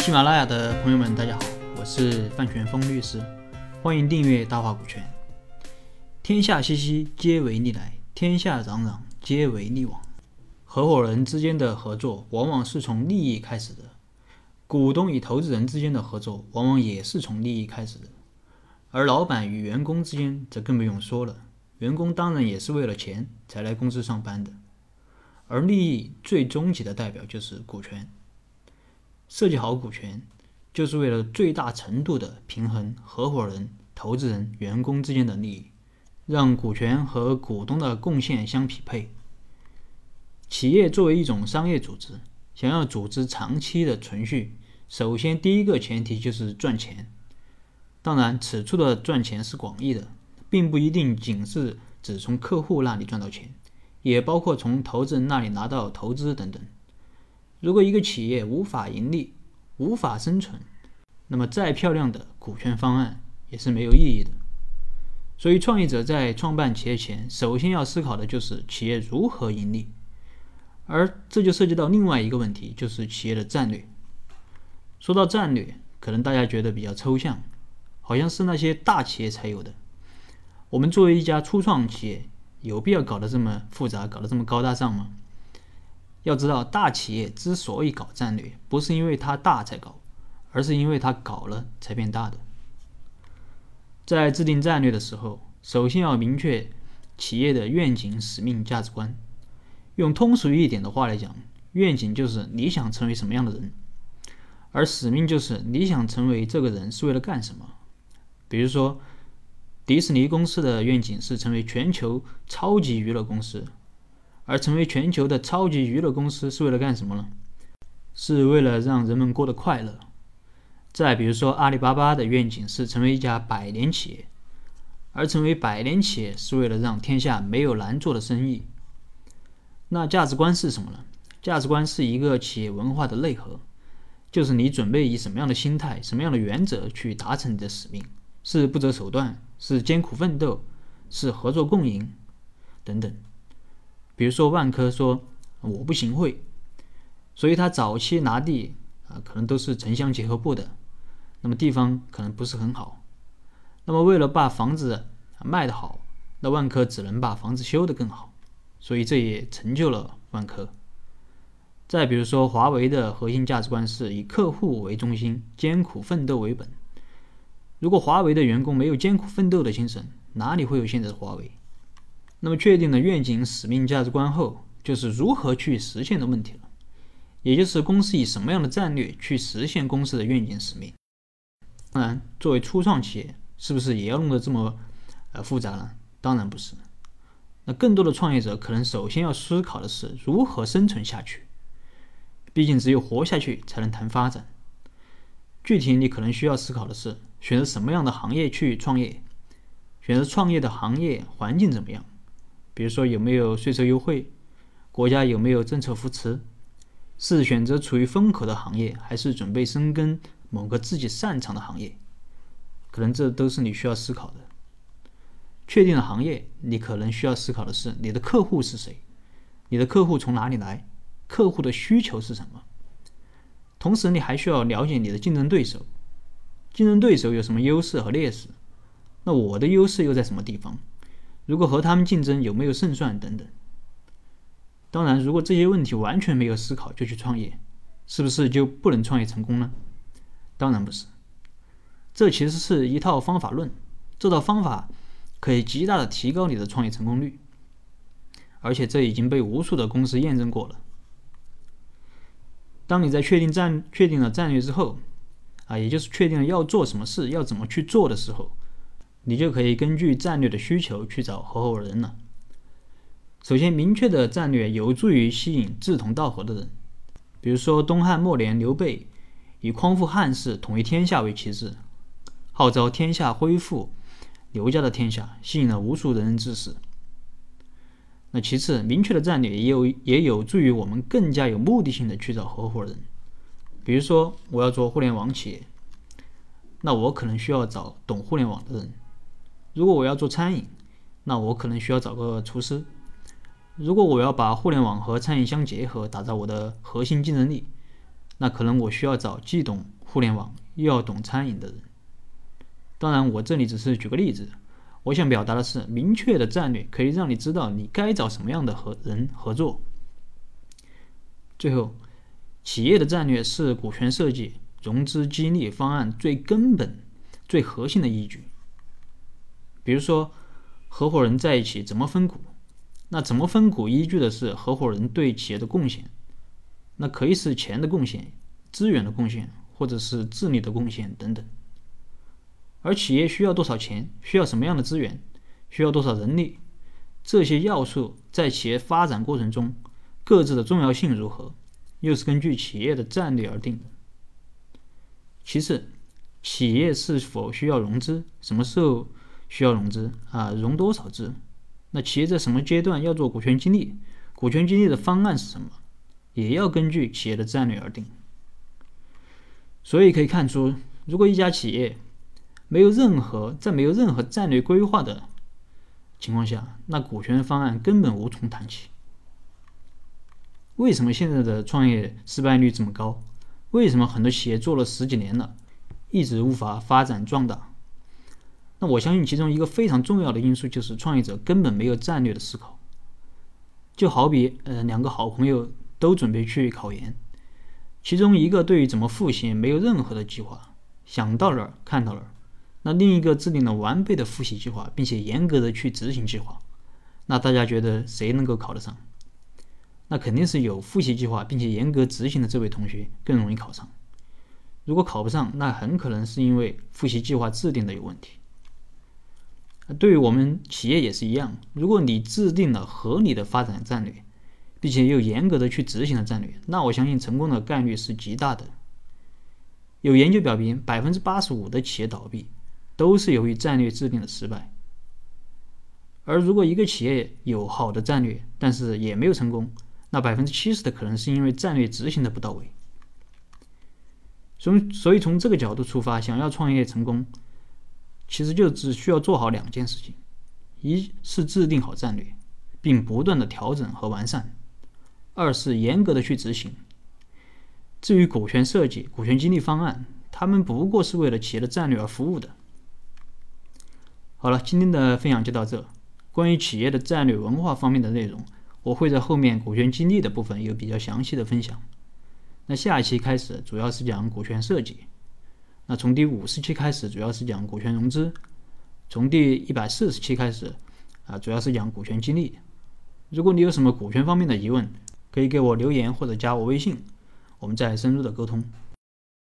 喜马拉雅的朋友们，大家好，我是范全峰律师，欢迎订阅大话股权。天下熙熙，皆为利来；天下攘攘，皆为利往。合伙人之间的合作，往往是从利益开始的；股东与投资人之间的合作，往往也是从利益开始的。而老板与员工之间，则更不用说了。员工当然也是为了钱才来公司上班的，而利益最终极的代表就是股权。设计好股权，就是为了最大程度的平衡合伙人、投资人、员工之间的利益，让股权和股东的贡献相匹配。企业作为一种商业组织，想要组织长期的存续，首先第一个前提就是赚钱。当然，此处的赚钱是广义的。并不一定仅是只从客户那里赚到钱，也包括从投资人那里拿到投资等等。如果一个企业无法盈利、无法生存，那么再漂亮的股权方案也是没有意义的。所以，创业者在创办企业前，首先要思考的就是企业如何盈利，而这就涉及到另外一个问题，就是企业的战略。说到战略，可能大家觉得比较抽象，好像是那些大企业才有的。我们作为一家初创企业，有必要搞得这么复杂，搞得这么高大上吗？要知道，大企业之所以搞战略，不是因为它大才搞，而是因为它搞了才变大的。在制定战略的时候，首先要明确企业的愿景、使命、价值观。用通俗一点的话来讲，愿景就是你想成为什么样的人，而使命就是你想成为这个人是为了干什么。比如说。迪士尼公司的愿景是成为全球超级娱乐公司，而成为全球的超级娱乐公司是为了干什么呢？是为了让人们过得快乐。再比如说，阿里巴巴的愿景是成为一家百年企业，而成为百年企业是为了让天下没有难做的生意。那价值观是什么呢？价值观是一个企业文化的内核，就是你准备以什么样的心态、什么样的原则去达成你的使命，是不择手段。是艰苦奋斗，是合作共赢，等等。比如说万科说我不行贿，所以他早期拿地啊，可能都是城乡结合部的，那么地方可能不是很好。那么为了把房子卖得好，那万科只能把房子修得更好，所以这也成就了万科。再比如说华为的核心价值观是以客户为中心，艰苦奋斗为本。如果华为的员工没有艰苦奋斗的精神，哪里会有现在的华为？那么确定了愿景、使命、价值观后，就是如何去实现的问题了，也就是公司以什么样的战略去实现公司的愿景、使命。当然，作为初创企业，是不是也要弄得这么呃复杂呢？当然不是。那更多的创业者可能首先要思考的是如何生存下去，毕竟只有活下去才能谈发展。具体你可能需要思考的是。选择什么样的行业去创业？选择创业的行业环境怎么样？比如说有没有税收优惠？国家有没有政策扶持？是选择处于风口的行业，还是准备深耕某个自己擅长的行业？可能这都是你需要思考的。确定了行业，你可能需要思考的是你的客户是谁？你的客户从哪里来？客户的需求是什么？同时，你还需要了解你的竞争对手。竞争对手有什么优势和劣势？那我的优势又在什么地方？如果和他们竞争，有没有胜算等等？当然，如果这些问题完全没有思考就去创业，是不是就不能创业成功呢？当然不是。这其实是一套方法论，这套方法可以极大的提高你的创业成功率，而且这已经被无数的公司验证过了。当你在确定战确定了战略之后。啊，也就是确定了要做什么事，要怎么去做的时候，你就可以根据战略的需求去找合伙人了。首先，明确的战略有助于吸引志同道合的人。比如说，东汉末年，刘备以匡复汉室、统一天下为旗帜，号召天下恢复刘家的天下，吸引了无数仁人志士。那其次，明确的战略也有也有助于我们更加有目的性的去找合伙人。比如说，我要做互联网企业，那我可能需要找懂互联网的人；如果我要做餐饮，那我可能需要找个厨师；如果我要把互联网和餐饮相结合，打造我的核心竞争力，那可能我需要找既懂互联网又要懂餐饮的人。当然，我这里只是举个例子。我想表达的是，明确的战略可以让你知道你该找什么样的合人合作。最后，企业的战略是股权设计、融资激励方案最根本、最核心的依据。比如说，合伙人在一起怎么分股？那怎么分股依据的是合伙人对企业的贡献，那可以是钱的贡献、资源的贡献，或者是智力的贡献等等。而企业需要多少钱？需要什么样的资源？需要多少人力？这些要素在企业发展过程中各自的重要性如何，又是根据企业的战略而定的。其次，企业是否需要融资？什么时候需要融资？啊，融多少资？那企业在什么阶段要做股权激励？股权激励的方案是什么？也要根据企业的战略而定。所以可以看出，如果一家企业，没有任何在没有任何战略规划的情况下，那股权方案根本无从谈起。为什么现在的创业失败率这么高？为什么很多企业做了十几年了，一直无法发展壮大？那我相信其中一个非常重要的因素就是创业者根本没有战略的思考。就好比呃两个好朋友都准备去考研，其中一个对于怎么复习没有任何的计划，想到哪儿看到哪儿。那另一个制定了完备的复习计划，并且严格的去执行计划，那大家觉得谁能够考得上？那肯定是有复习计划并且严格执行的这位同学更容易考上。如果考不上，那很可能是因为复习计划制定的有问题。对于我们企业也是一样，如果你制定了合理的发展战略，并且又严格的去执行了战略，那我相信成功的概率是极大的。有研究表明，百分之八十五的企业倒闭。都是由于战略制定的失败，而如果一个企业有好的战略，但是也没有成功，那百分之七十的可能是因为战略执行的不到位。从所以从这个角度出发，想要创业成功，其实就只需要做好两件事情：一是制定好战略，并不断的调整和完善；二是严格的去执行。至于股权设计、股权激励方案，他们不过是为了企业的战略而服务的。好了，今天的分享就到这。关于企业的战略文化方面的内容，我会在后面股权激励的部分有比较详细的分享。那下一期开始主要是讲股权设计。那从第五十期开始主要是讲股权融资。从第一百四十期开始啊，主要是讲股权激励。如果你有什么股权方面的疑问，可以给我留言或者加我微信，我们再深入的沟通。